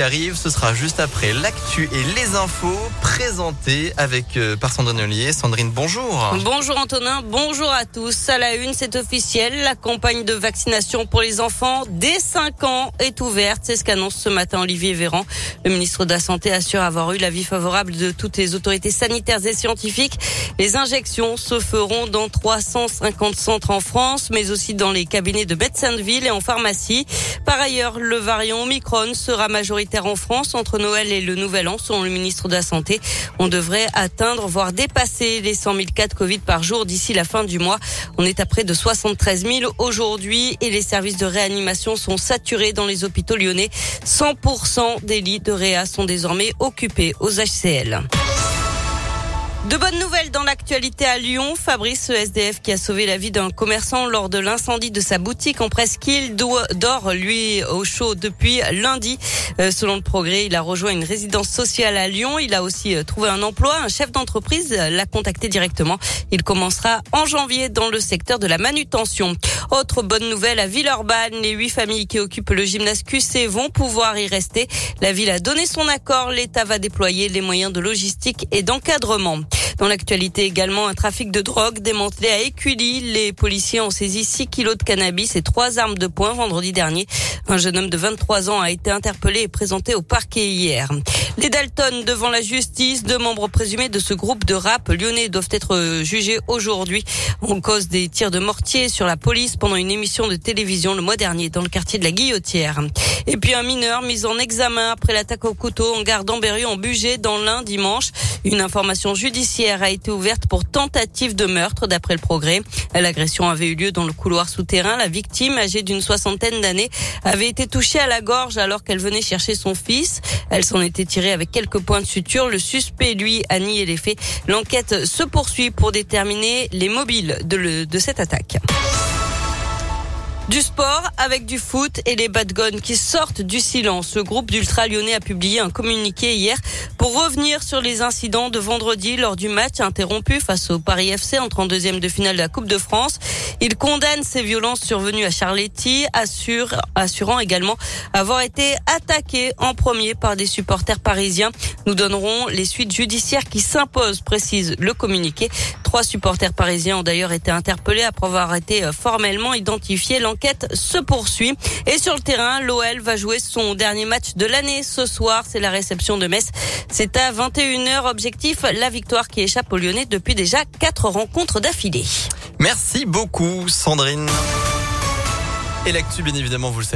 arrive, ce sera juste après l'actu et les infos présentées avec euh, par Sandrine Ollier. Sandrine, bonjour. Bonjour Antonin, bonjour à tous. À la une, c'est officiel, la campagne de vaccination pour les enfants dès 5 ans est ouverte. C'est ce qu'annonce ce matin Olivier Véran. Le ministre de la Santé assure avoir eu l'avis favorable de toutes les autorités sanitaires et scientifiques. Les injections se feront dans 350 centres en France, mais aussi dans les cabinets de médecins de ville et en pharmacie. Par ailleurs, le variant Omicron sera majoritaire en France entre Noël et le Nouvel An, selon le ministre de la Santé. On devrait atteindre, voire dépasser les 100 000 cas de Covid par jour d'ici la fin du mois. On est à près de 73 000 aujourd'hui et les services de réanimation sont saturés dans les hôpitaux lyonnais. 100% des lits de réa sont désormais occupés aux HCL. De bonnes nouvelles dans l'actualité à Lyon. Fabrice, le SDF qui a sauvé la vie d'un commerçant lors de l'incendie de sa boutique en presqu'île, dort lui au chaud depuis lundi. Euh, selon le progrès, il a rejoint une résidence sociale à Lyon. Il a aussi euh, trouvé un emploi. Un chef d'entreprise l'a contacté directement. Il commencera en janvier dans le secteur de la manutention. Autre bonne nouvelle à Villeurbanne, les huit familles qui occupent le gymnase QC vont pouvoir y rester. La ville a donné son accord. L'État va déployer les moyens de logistique et d'encadrement. Dans l'actualité également, un trafic de drogue démantelé à Écully. Les policiers ont saisi 6 kilos de cannabis et trois armes de poing vendredi dernier. Un jeune homme de 23 ans a été interpellé et présenté au parquet hier. Les Dalton devant la justice, deux membres présumés de ce groupe de rap lyonnais doivent être jugés aujourd'hui en cause des tirs de mortier sur la police pendant une émission de télévision le mois dernier dans le quartier de la Guillotière. Et puis un mineur mis en examen après l'attaque au couteau en gare d'Ambérieu en Bugey dans l'Ain dimanche. Une information judiciaire a été ouverte pour tentative de meurtre d'après le progrès. L'agression avait eu lieu dans le couloir souterrain. La victime, âgée d'une soixantaine d'années, avait été touchée à la gorge alors qu'elle venait chercher son fils. Elle s'en était tirée avec quelques points de suture. Le suspect, lui, a nié les faits. L'enquête se poursuit pour déterminer les mobiles de cette attaque. Du sport avec du foot et les bad guns qui sortent du silence. Le groupe d'Ultra Lyonnais a publié un communiqué hier pour revenir sur les incidents de vendredi lors du match interrompu face au Paris FC en 32e de finale de la Coupe de France. Il condamne ces violences survenues à Charletti, assurant également avoir été attaqué en premier par des supporters parisiens. Nous donnerons les suites judiciaires qui s'imposent, précise le communiqué. Trois supporters parisiens ont d'ailleurs été interpellés après avoir été euh, formellement identifiés. L'enquête se poursuit. Et sur le terrain, l'OL va jouer son dernier match de l'année ce soir. C'est la réception de Metz. C'est à 21h. Objectif, la victoire qui échappe aux Lyonnais depuis déjà quatre rencontres d'affilée. Merci beaucoup, Sandrine. Et l'actu, bien évidemment, vous le savez.